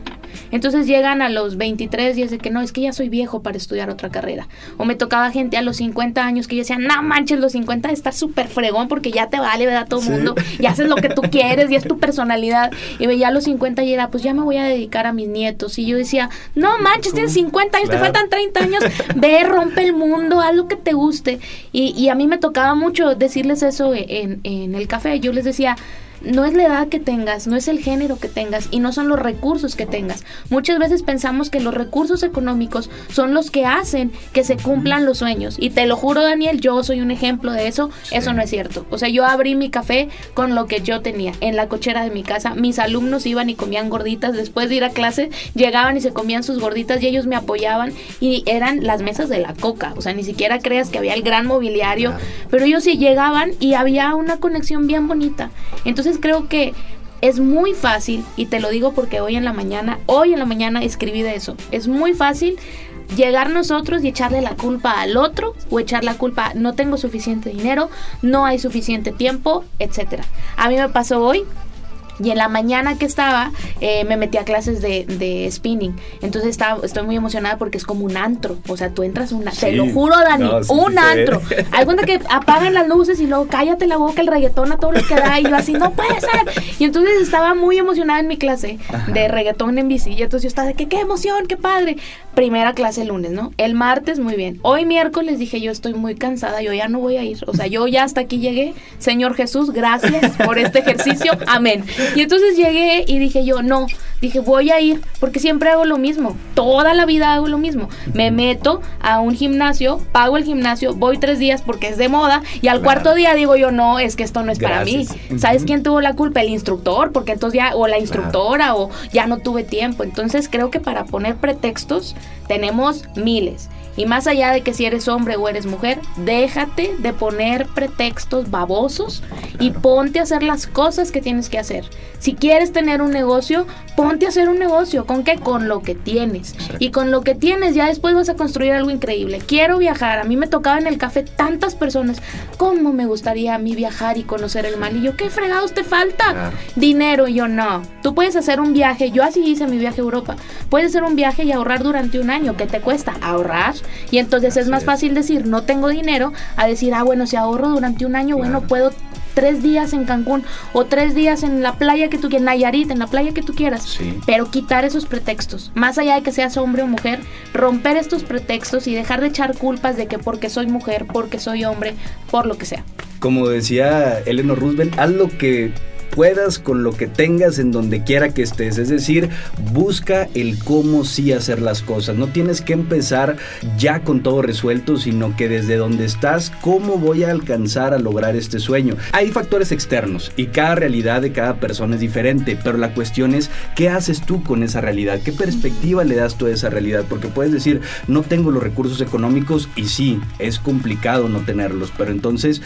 Entonces llegan a los 23 y es de que no, es que ya soy viejo para estudiar otra carrera. O me tocaba gente a los 50 años que yo decía, no manches, los 50 está súper fregón porque ya te vale, ¿verdad? Todo el mundo, y haces lo que tú quieres y es tu personalidad. Y veía a los 50 y era, pues ya me voy a dedicar a mis nietos. Y yo decía, no manches, tienes 50 años, te faltan 30 años, ve, rompe el mundo, haz lo que te guste. Y, y a mí me tocaba mucho decirles eso en, en el café. Yo les decía, no es la edad que tengas, no es el género que tengas y no son los recursos que tengas. Muchas veces pensamos que los recursos económicos son los que hacen que se cumplan los sueños. Y te lo juro, Daniel, yo soy un ejemplo de eso. Eso no es cierto. O sea, yo abrí mi café con lo que yo tenía en la cochera de mi casa. Mis alumnos iban y comían gorditas. Después de ir a clase, llegaban y se comían sus gorditas y ellos me apoyaban. Y eran las mesas de la coca. O sea, ni siquiera creas que había el gran mobiliario. Pero ellos sí llegaban y había una conexión bien bonita. Entonces, creo que es muy fácil, y te lo digo porque hoy en la mañana, hoy en la mañana escribí de eso, es muy fácil llegar nosotros y echarle la culpa al otro o echar la culpa no tengo suficiente dinero, no hay suficiente tiempo, etcétera. A mí me pasó hoy, y en la mañana que estaba, eh, me metí a clases de, de spinning. Entonces estaba, estoy muy emocionada porque es como un antro. O sea, tú entras un Te lo juro, Dani, un antro. Alguna que apagan las luces y luego cállate la boca, el reggaetón a todos los que da. Y yo así, no puede ser. Y entonces estaba muy emocionada en mi clase de reggaetón en bici. Y entonces yo estaba de que qué emoción, qué padre. Primera clase el lunes, ¿no? El martes, muy bien. Hoy miércoles dije, yo estoy muy cansada, yo ya no voy a ir. O sea, yo ya hasta aquí llegué. Señor Jesús, gracias por este ejercicio. Amén. Y entonces llegué y dije yo, no, dije voy a ir porque siempre hago lo mismo, toda la vida hago lo mismo. Me meto a un gimnasio, pago el gimnasio, voy tres días porque es de moda y al cuarto día digo yo, no, es que esto no es para mí. ¿Sabes quién tuvo la culpa? El instructor, porque entonces ya, o la instructora, o ya no tuve tiempo. Entonces creo que para poner pretextos tenemos miles. Y más allá de que si eres hombre o eres mujer, déjate de poner pretextos babosos y ponte a hacer las cosas que tienes que hacer. Si quieres tener un negocio, ponte a hacer un negocio. ¿Con qué? Con lo que tienes. Y con lo que tienes ya después vas a construir algo increíble. Quiero viajar. A mí me tocaba en el café tantas personas. ¿Cómo me gustaría a mí viajar y conocer el mal? Y yo, ¿qué fregados te falta? Dinero. Y yo, no. Tú puedes hacer un viaje. Yo así hice mi viaje a Europa. Puedes hacer un viaje y ahorrar durante un año. ¿Qué te cuesta? Ahorrar y entonces es más fácil decir no tengo dinero a decir, ah, bueno, si ahorro durante un año, bueno, puedo tres días en Cancún o tres días en la playa que tú quieras, Nayarit, en la playa que tú quieras. Pero quitar esos pretextos, más allá de que seas hombre o mujer, romper estos pretextos y dejar de echar culpas de que porque soy mujer, porque soy hombre, por lo que sea. Como decía Eleanor Roosevelt, haz lo que puedas, con lo que tengas, en donde quiera que estés. Es decir, busca el cómo sí hacer las cosas. No tienes que empezar ya con todo resuelto, sino que desde donde estás, ¿cómo voy a alcanzar a lograr este sueño? Hay factores externos y cada realidad de cada persona es diferente, pero la cuestión es, ¿qué haces tú con esa realidad? ¿Qué perspectiva le das tú a esa realidad? Porque puedes decir, no tengo los recursos económicos y sí, es complicado no tenerlos, pero entonces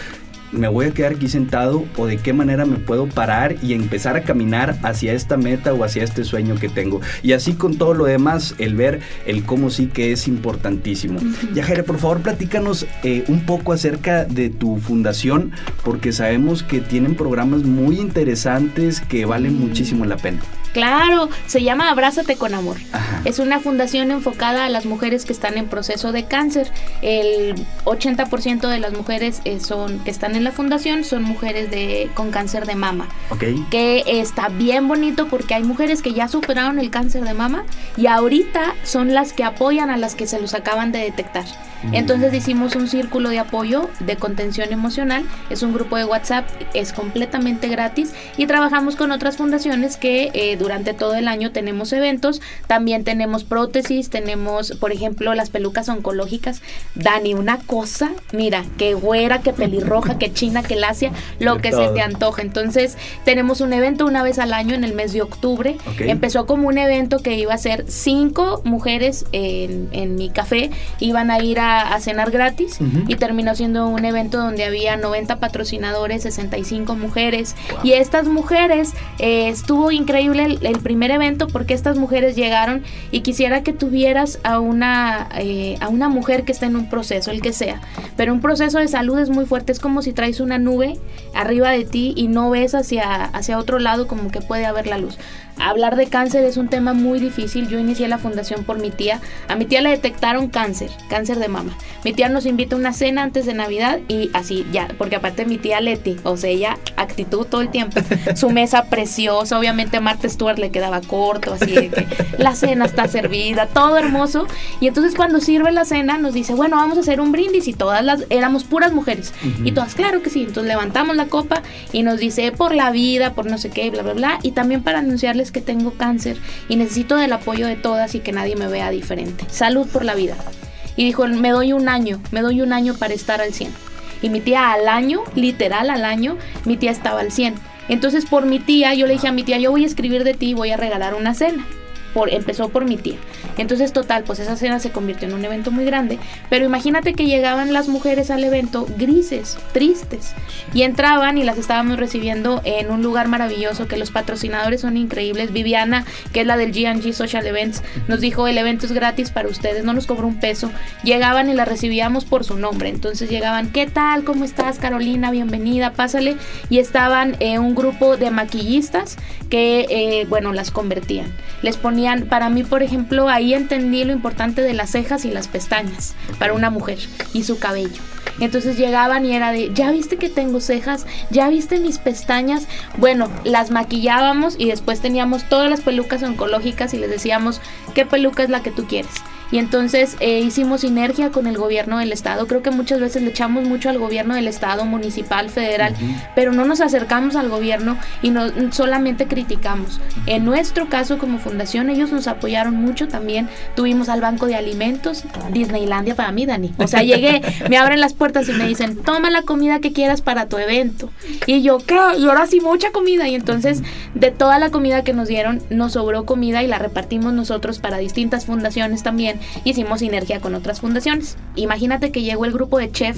me voy a quedar aquí sentado o de qué manera me puedo parar y empezar a caminar hacia esta meta o hacia este sueño que tengo. Y así con todo lo demás, el ver el cómo sí que es importantísimo. Uh por favor, platícanos eh, un poco acerca de tu fundación, porque sabemos que tienen programas muy interesantes que valen muchísimo la pena. Claro, se llama Abrázate con Amor. Es una fundación enfocada a las mujeres que están en proceso de cáncer. El 80% de las mujeres eh, son que están en la fundación son mujeres de con cáncer de mama. Okay. Que está bien bonito porque hay mujeres que ya superaron el cáncer de mama y ahorita son las que apoyan a las que se los acaban de detectar. Entonces hicimos un círculo de apoyo de contención emocional, es un grupo de WhatsApp, es completamente gratis y trabajamos con otras fundaciones que eh, durante todo el año tenemos eventos, también tenemos prótesis, tenemos por ejemplo las pelucas oncológicas, Dani, una cosa, mira, que güera, que pelirroja, que china, que lacia, lo que se te antoja. Entonces tenemos un evento una vez al año en el mes de octubre, empezó como un evento que iba a ser cinco mujeres en, en mi café, iban a ir a, cenar gratis y terminó siendo un evento donde había 90 patrocinadores, 65 mujeres. Y estas mujeres eh, estuvo increíble el, primer evento porque estas mujeres llegaron y quisiera que tuvieras a una, eh, a una mujer que esté en un proceso, el que sea, pero un proceso de salud es muy fuerte, es como si traes una nube arriba de ti y no ves hacia, hacia otro lado como que puede haber la luz. Hablar de cáncer es un tema muy difícil. Yo inicié la fundación por mi tía. A mi tía le detectaron cáncer, cáncer de mama. Mi tía nos invita a una cena antes de Navidad y así ya, porque aparte mi tía Leti, o sea, ella actitud todo el tiempo. Su mesa preciosa, obviamente Marta Stewart le quedaba corto, así de que la cena está servida, todo hermoso. Y entonces cuando sirve la cena nos dice, bueno, vamos a hacer un brindis y todas las éramos puras mujeres. Y todas, claro que sí. Entonces levantamos la copa y nos dice por la vida, por no sé qué, bla, bla, bla. Y también para anunciarle que tengo cáncer y necesito del apoyo de todas y que nadie me vea diferente. Salud por la vida. Y dijo, me doy un año, me doy un año para estar al 100. Y mi tía al año, literal al año, mi tía estaba al 100. Entonces por mi tía, yo le dije a mi tía, yo voy a escribir de ti y voy a regalar una cena empezó por mi tía. Entonces, total, pues esa cena se convirtió en un evento muy grande. Pero imagínate que llegaban las mujeres al evento grises, tristes. Y entraban y las estábamos recibiendo en un lugar maravilloso, que los patrocinadores son increíbles. Viviana, que es la del GG Social Events, nos dijo, el evento es gratis para ustedes, no nos cobró un peso. Llegaban y las recibíamos por su nombre. Entonces llegaban, ¿qué tal? ¿Cómo estás, Carolina? Bienvenida, pásale. Y estaban en un grupo de maquillistas que, eh, bueno, las convertían. Les ponían para mí por ejemplo, ahí entendí lo importante de las cejas y las pestañas para una mujer y su cabello. Entonces llegaban y era de, ¿ya viste que tengo cejas? ¿Ya viste mis pestañas? Bueno, las maquillábamos y después teníamos todas las pelucas oncológicas y les decíamos, ¿qué peluca es la que tú quieres? Y entonces eh, hicimos sinergia con el gobierno del estado. Creo que muchas veces le echamos mucho al gobierno del estado, municipal, federal, pero no nos acercamos al gobierno y no solamente criticamos. En nuestro caso como fundación ellos nos apoyaron mucho también. Tuvimos al banco de alimentos, Disneylandia para mí, Dani. O sea, llegué, me abren las puertas y me dicen, toma la comida que quieras para tu evento. Y yo, ¿qué? Y ahora sí mucha comida. Y entonces de toda la comida que nos dieron, nos sobró comida y la repartimos nosotros para distintas fundaciones también hicimos sinergia con otras fundaciones. Imagínate que llegó el grupo de chef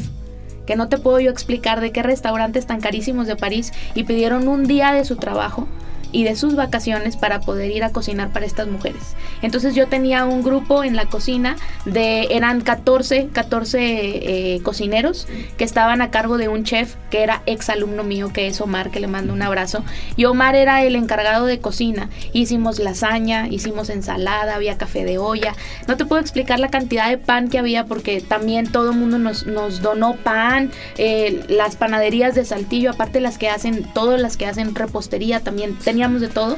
que no te puedo yo explicar de qué restaurantes tan carísimos de París y pidieron un día de su trabajo y de sus vacaciones para poder ir a cocinar para estas mujeres. Entonces yo tenía un grupo en la cocina de, eran 14, 14 eh, cocineros que estaban a cargo de un chef que era ex alumno mío, que es Omar, que le mando un abrazo. Y Omar era el encargado de cocina. Hicimos lasaña, hicimos ensalada, había café de olla. No te puedo explicar la cantidad de pan que había porque también todo el mundo nos, nos donó pan, eh, las panaderías de Saltillo, aparte las que hacen, todas las que hacen repostería también tenían de todo.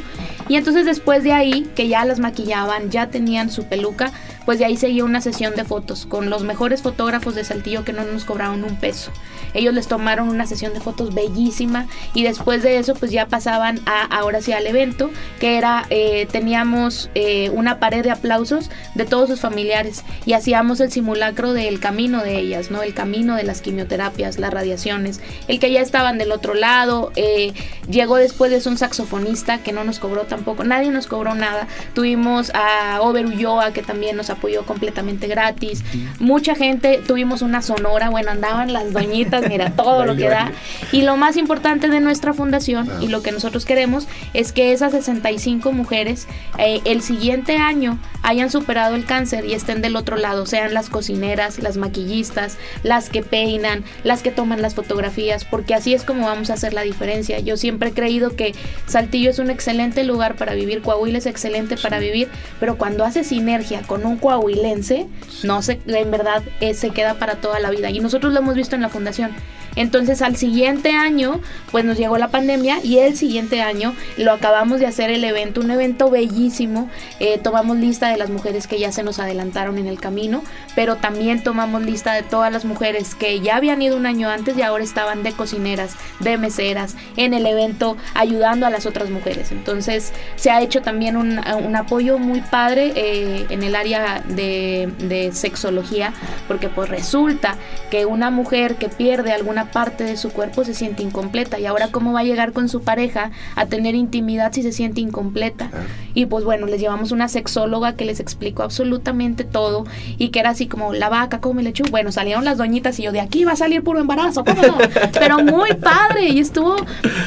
Y entonces después de ahí, que ya las maquillaban, ya tenían su peluca, pues de ahí seguía una sesión de fotos con los mejores fotógrafos de Saltillo que no nos cobraron un peso. Ellos les tomaron una sesión de fotos bellísima y después de eso pues ya pasaban a ahora sí al evento que era eh, teníamos eh, una pared de aplausos de todos sus familiares y hacíamos el simulacro del camino de ellas, ¿no? El camino de las quimioterapias, las radiaciones, el que ya estaban del otro lado, eh, llegó después de eso un saxofonista que no nos cobró tampoco, nadie nos cobró nada, tuvimos a Over Ulloa que también nos apoyó completamente gratis. Mucha gente, tuvimos una sonora, bueno, andaban las doñitas, mira, todo lo que da. Y lo más importante de nuestra fundación y lo que nosotros queremos es que esas 65 mujeres eh, el siguiente año hayan superado el cáncer y estén del otro lado, sean las cocineras, las maquillistas, las que peinan, las que toman las fotografías, porque así es como vamos a hacer la diferencia. Yo siempre he creído que Saltillo es un excelente lugar para vivir, Coahuila es excelente para vivir, pero cuando hace sinergia con un coahuilense, no se, en verdad eh, se queda para toda la vida. Y nosotros lo hemos visto en la fundación. Entonces al siguiente año, pues nos llegó la pandemia y el siguiente año lo acabamos de hacer el evento, un evento bellísimo. Eh, tomamos lista de las mujeres que ya se nos adelantaron en el camino, pero también tomamos lista de todas las mujeres que ya habían ido un año antes y ahora estaban de cocineras, de meseras, en el evento, ayudando a las otras mujeres. Entonces se ha hecho también un, apoyo muy padre eh, en el área de, de sexología, porque pues resulta que una mujer que pierde alguna parte de su cuerpo se siente incompleta y ahora cómo va a llegar con su pareja a tener intimidad si se siente incompleta. Y pues bueno, les llevamos una sexóloga que les explicó absolutamente todo y que era así como la vaca, come lechu. Bueno, salieron las doñitas y yo de aquí va a salir puro embarazo, Pero muy padre y estuvo,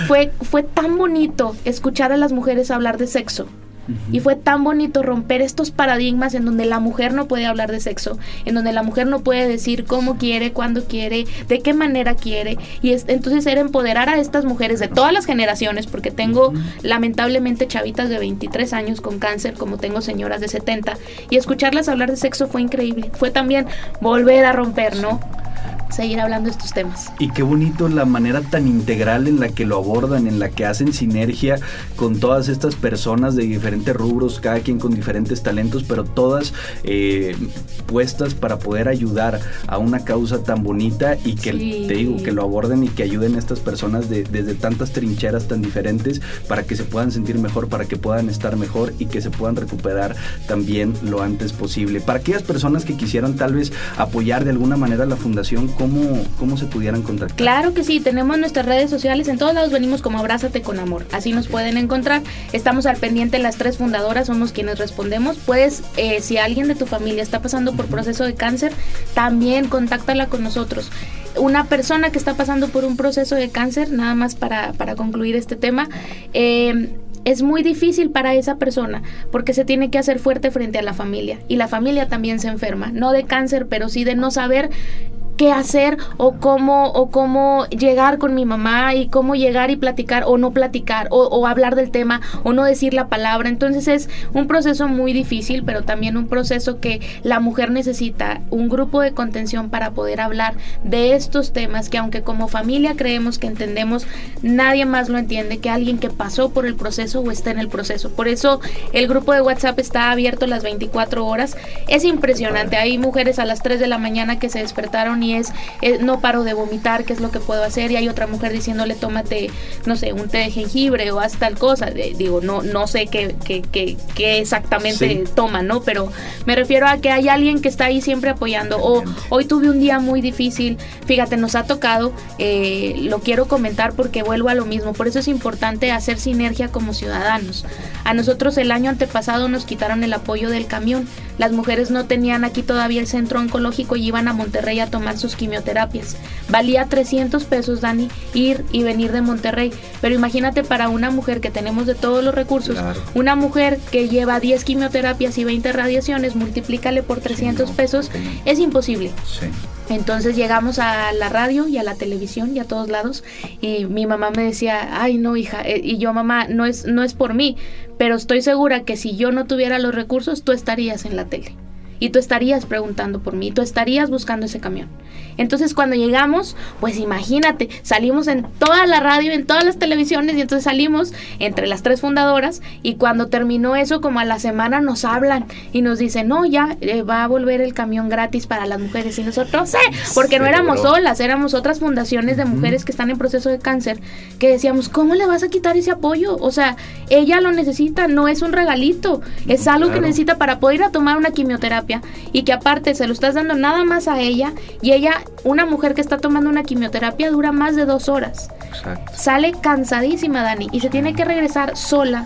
fue, fue tan bonito escuchar a las mujeres hablar de sexo. Y fue tan bonito romper estos paradigmas en donde la mujer no puede hablar de sexo, en donde la mujer no puede decir cómo quiere, cuándo quiere, de qué manera quiere. Y es, entonces era empoderar a estas mujeres de todas las generaciones, porque tengo lamentablemente chavitas de 23 años con cáncer, como tengo señoras de 70, y escucharlas hablar de sexo fue increíble. Fue también volver a romper, ¿no? Seguir hablando de estos temas. Y qué bonito la manera tan integral en la que lo abordan, en la que hacen sinergia con todas estas personas de diferentes rubros, cada quien con diferentes talentos, pero todas eh, puestas para poder ayudar a una causa tan bonita y que te digo, que lo aborden y que ayuden a estas personas desde tantas trincheras tan diferentes para que se puedan sentir mejor, para que puedan estar mejor y que se puedan recuperar también lo antes posible. Para aquellas personas que quisieran tal vez apoyar de alguna manera la fundación, cómo, cómo se pudieran contactar. Claro que sí, tenemos nuestras redes sociales, en todos lados venimos como Abrázate con Amor, así nos pueden encontrar. Estamos al pendiente las tres fundadoras, somos quienes respondemos. Puedes, eh, si alguien de tu familia está pasando por proceso de cáncer, también contáctala con nosotros una persona que está pasando por un proceso de cáncer, nada más para, para concluir este tema, eh, es muy difícil para esa persona porque se tiene que hacer fuerte frente a la familia y la familia también se enferma, no de cáncer, pero sí de no saber qué hacer o cómo, o cómo llegar con mi mamá y cómo llegar y platicar o no platicar o, hablar del tema o no decir la palabra. Entonces es un proceso muy difícil, pero también un proceso que la mujer necesita un grupo de contención para poder hablar de estos temas que aunque como familia creemos que entendemos, nadie más lo entiende que alguien que pasó por el proceso o está en el proceso. Por eso el grupo de WhatsApp está abierto las 24 horas. Es impresionante. Hay mujeres a las 3 de la mañana que se despertaron y es, no paro de vomitar, qué es lo que puedo hacer, y hay otra mujer diciéndole tómate, no sé, un té de jengibre o haz tal cosa, digo, no, no sé qué, qué, qué, exactamente toma, ¿no? Pero me refiero a que hay alguien que está ahí siempre apoyando, o hoy tuve un día muy difícil, fíjate, nos ha tocado, eh, lo quiero comentar porque vuelvo a lo mismo, por eso es importante hacer sinergia como ciudadanos. A nosotros el año antepasado nos quitaron el apoyo del camión, las mujeres no tenían aquí todavía el centro oncológico y iban a Monterrey a tomar sus quimioterapias. Valía 300 pesos, Dani, ir y venir de Monterrey. Pero imagínate para una mujer que tenemos de todos los recursos, una mujer que lleva 10 quimioterapias y 20 radiaciones, multiplícale por 300 pesos, es imposible. Entonces llegamos a la radio y a la televisión y a todos lados y mi mamá me decía, ay no hija, eh", y yo mamá, no es, no es por mí, pero estoy segura que si yo no tuviera los recursos, tú estarías en la tele y tú estarías preguntando por mí, tú estarías buscando ese camión. Entonces cuando llegamos, pues imagínate, salimos en toda la radio, en todas las televisiones y entonces salimos entre las tres fundadoras y cuando terminó eso, como a la semana nos hablan y nos dicen, no, ya eh, va a volver el camión gratis para las mujeres y nosotros, sí, porque no éramos solas, éramos otras fundaciones de mujeres que están en proceso de cáncer que decíamos, ¿cómo le vas a quitar ese apoyo? O sea, ella lo necesita, no es un regalito, es algo que necesita para poder ir a tomar una quimioterapia y que aparte se lo estás dando nada más a ella y ella, una mujer que está tomando una quimioterapia dura más de dos horas. Sale cansadísima Dani y se tiene que regresar sola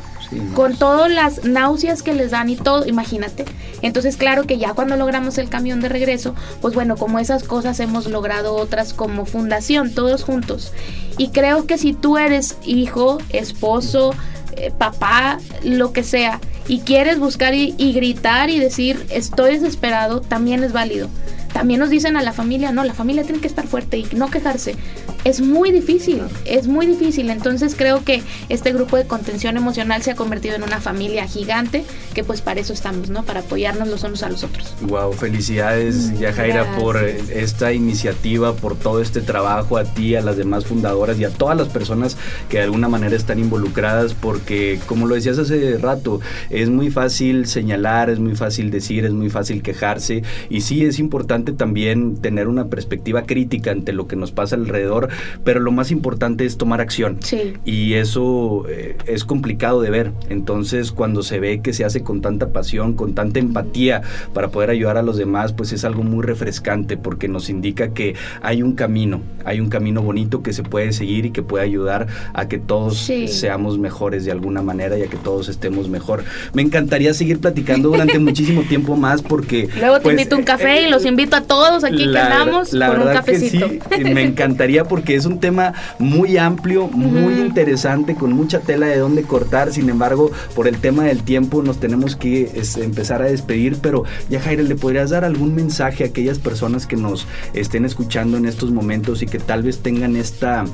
con todas las náuseas que les dan y todo, imagínate. Entonces, claro que ya cuando logramos el camión de regreso, pues bueno, como esas cosas hemos logrado otras como fundación, todos juntos. Y creo que si tú eres hijo, esposo, eh, papá, lo que sea, y quieres buscar y, gritar y decir estoy desesperado, también es válido. También nos dicen a la familia, no, la familia tiene que estar fuerte y no quejarse. es muy difícil, es muy difícil. Entonces creo que este grupo de contención emocional se ha convertido en una familia gigante, que pues para eso estamos, ¿no? Para apoyarnos los unos a los otros. Wow, felicidades Yajaira por esta iniciativa, por todo este trabajo, a ti, a las demás fundadoras y a todas las personas que de alguna manera están involucradas, porque como lo decías hace rato, es muy fácil señalar, es muy fácil decir, es muy fácil quejarse y sí es importante también tener una perspectiva crítica ante lo que nos pasa alrededor, pero lo más importante es tomar acción. Sí. Y eso eh, es complicado de ver. Entonces, cuando se ve que se hace con tanta pasión, con tanta empatía para poder ayudar a los demás, pues es algo muy refrescante porque nos indica que hay un camino, hay un camino bonito que se puede seguir y que puede ayudar a que todos seamos mejores de alguna manera y a que todos estemos mejor. Me encantaría seguir platicando durante muchísimo tiempo más porque... Luego te pues, invito un café y los eh, invito a todos aquí que andamos con un cafecito. me encantaría porque es un tema muy amplio, muy interesante, con mucha tela de dónde cortar. Sin embargo, por el tema del tiempo nos tenemos que empezar a despedir. Pero ya Jaire, ¿le podrías dar algún mensaje a aquellas personas que nos estén escuchando en estos momentos y que tal vez tengan esta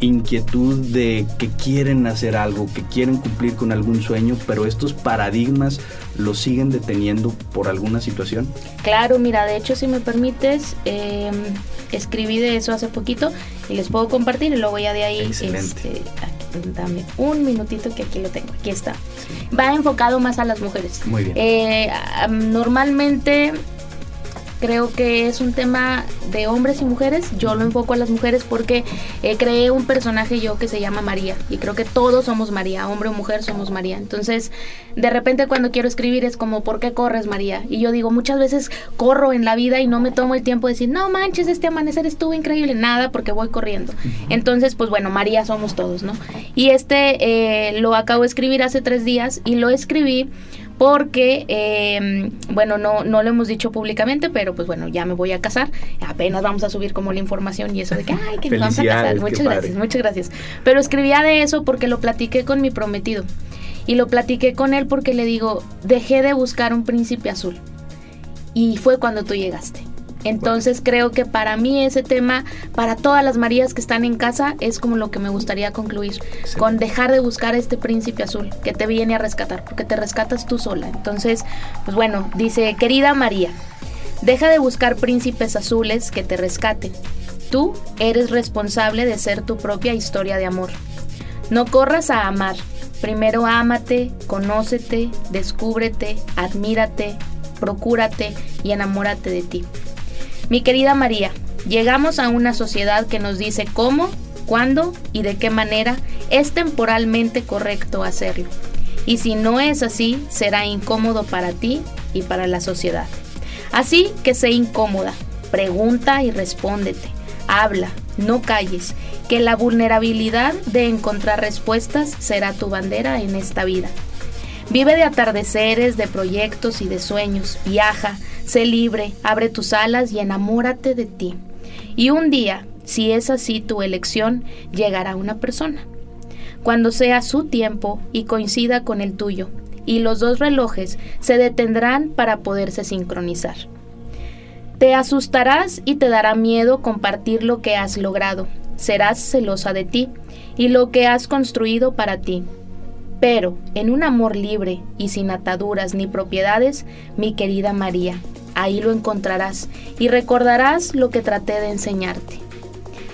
inquietud de que quieren hacer algo, que quieren cumplir con algún sueño, pero estos paradigmas los siguen deteniendo por alguna situación? Claro, mira, de hecho, si me permites, em, escribí de eso hace poquito y les puedo compartir y luego ya de ahí, este, dame un minutito que aquí lo tengo, aquí está. Va enfocado más a las mujeres. Muy bien. Eh, normalmente creo que es un tema de hombres y mujeres. Yo lo enfoco a las mujeres porque eh, creé un personaje yo que se llama María y creo que todos somos María, hombre o mujer somos María. Entonces, de repente cuando quiero escribir es como, ¿por qué corres María? Y yo digo, muchas veces corro en la vida y no me tomo el tiempo de decir, no manches, este amanecer estuvo increíble, nada, porque voy corriendo. Entonces, pues bueno, María somos todos, ¿no? Y este eh, lo acabo de escribir hace tres días y lo escribí porque, em, bueno, no, no lo hemos dicho públicamente, pero pues bueno, ya me voy a casar, apenas vamos a subir como la información y eso de que, ay, que nos vamos a casar. Muchas gracias, muchas gracias. Pero escribía de eso porque lo platiqué con mi prometido. Y lo platiqué con él porque le digo, dejé de buscar un príncipe azul. Y fue cuando tú llegaste. Entonces creo que para mí ese tema, para todas las Marías que están en casa, es como lo que me gustaría concluir, con dejar de buscar a este príncipe azul que te viene a rescatar, porque te rescatas tú sola. Entonces, pues bueno, dice, querida María, deja de buscar príncipes azules que te rescaten. Tú eres responsable de ser tu propia historia de amor. No corras a amar. Primero ámate, conócete, descúbrete, admírate, procúrate y enamórate de ti. Mi querida María, llegamos a una sociedad que nos dice cómo, cuándo y de qué manera es temporalmente correcto hacerlo. Y si no es así, será incómodo para ti y para la sociedad. Así que sé incómoda, pregunta y respóndete, habla, no calles, que la vulnerabilidad de encontrar respuestas será tu bandera en esta vida. Vive de atardeceres, de proyectos y de sueños, viaja, Sé libre, abre tus alas y enamórate de ti. Y un día, si es así tu elección, llegará una persona. Cuando sea su tiempo y coincida con el tuyo, y los dos relojes se detendrán para poderse sincronizar. Te asustarás y te dará miedo compartir lo que has logrado. Serás celosa de ti y lo que has construido para ti. Pero en un amor libre y sin ataduras ni propiedades, mi querida María, ahí lo encontrarás y recordarás lo que traté de enseñarte.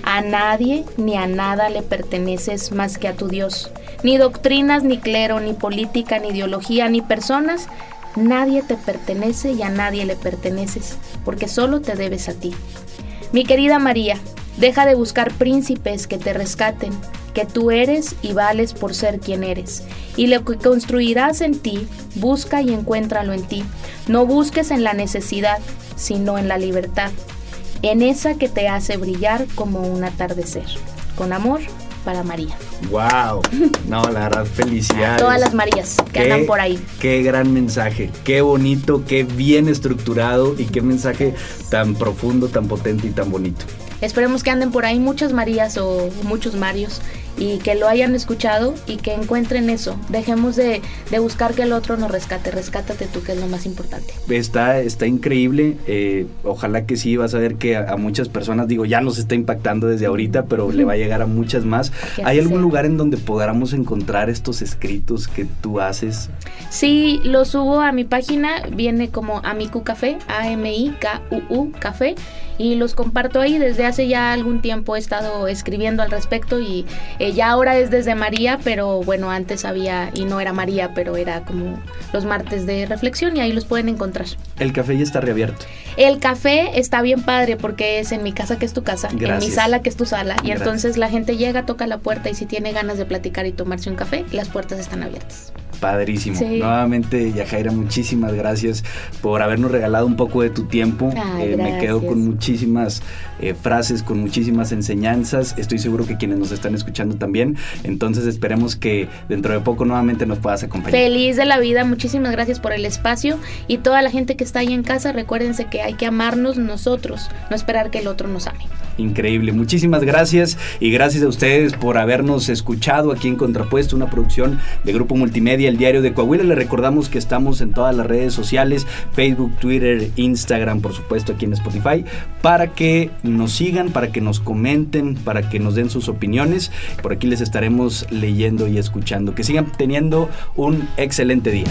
A nadie ni a nada le perteneces más que a tu Dios. Ni doctrinas, ni clero, ni política, ni ideología, ni personas. Nadie te pertenece y a nadie le perteneces, porque solo te debes a ti. Mi querida María, deja de buscar príncipes que te rescaten, que tú eres y vales por ser quien eres. Y lo que construirás en ti, busca y encuéntralo en ti. No busques en la necesidad, sino en la libertad, en esa que te hace brillar como un atardecer. Con amor, para María. ¡Wow! No, la verdad, felicidades. Todas las Marías que andan por ahí. Qué gran mensaje, qué bonito, qué bien estructurado y qué mensaje tan profundo, tan potente y tan bonito. Esperemos que anden por ahí muchas Marías o muchos Marios y que lo hayan escuchado y que encuentren eso. Dejemos de, buscar que el otro nos rescate, rescátate tú, que es lo más importante. Está, está increíble, eh, ojalá que sí, vas a ver que a, muchas personas, digo, ya nos está impactando desde ahorita, pero le va a llegar a muchas más. ¿Hay algún lugar en donde podamos encontrar estos escritos que tú haces? Sí, lo subo a mi página, viene como Amicu Café, A-M-I-K-U-U Café, y los comparto ahí. Desde hace ya algún tiempo he estado escribiendo al respecto y eh, ya ahora es desde María, pero bueno, antes había, y no era María, pero era como los martes de reflexión y ahí los pueden encontrar. El café ya está reabierto. El café está bien padre porque es en mi casa que es tu casa, en mi sala que es tu sala, y entonces la gente llega, toca la puerta y si tiene ganas de platicar y tomarse un café, las puertas están abiertas. Padrísimo. Nuevamente, Yajaira, muchísimas gracias por habernos regalado un poco de tu tiempo. Eh, me quedo con muchísimas eh, frases, con muchísimas enseñanzas. Estoy seguro que quienes nos están escuchando también. Entonces esperemos que dentro de poco nuevamente nos puedas acompañar. Feliz de la vida, muchísimas gracias por el espacio y toda la gente que está ahí en casa, recuérdense que hay que amarnos nosotros, no esperar que el otro nos ame. Increíble, muchísimas gracias y gracias a ustedes por habernos escuchado aquí en Contrapuesto, una producción de Grupo Multimedia, el Diario de Coahuila. Les recordamos que estamos en todas las redes sociales, Facebook, Twitter, Instagram, por supuesto aquí en Spotify, para que nos sigan, para que nos comenten, para que nos den sus opiniones. Por aquí les estaremos leyendo y escuchando. Que sigan teniendo un excelente día.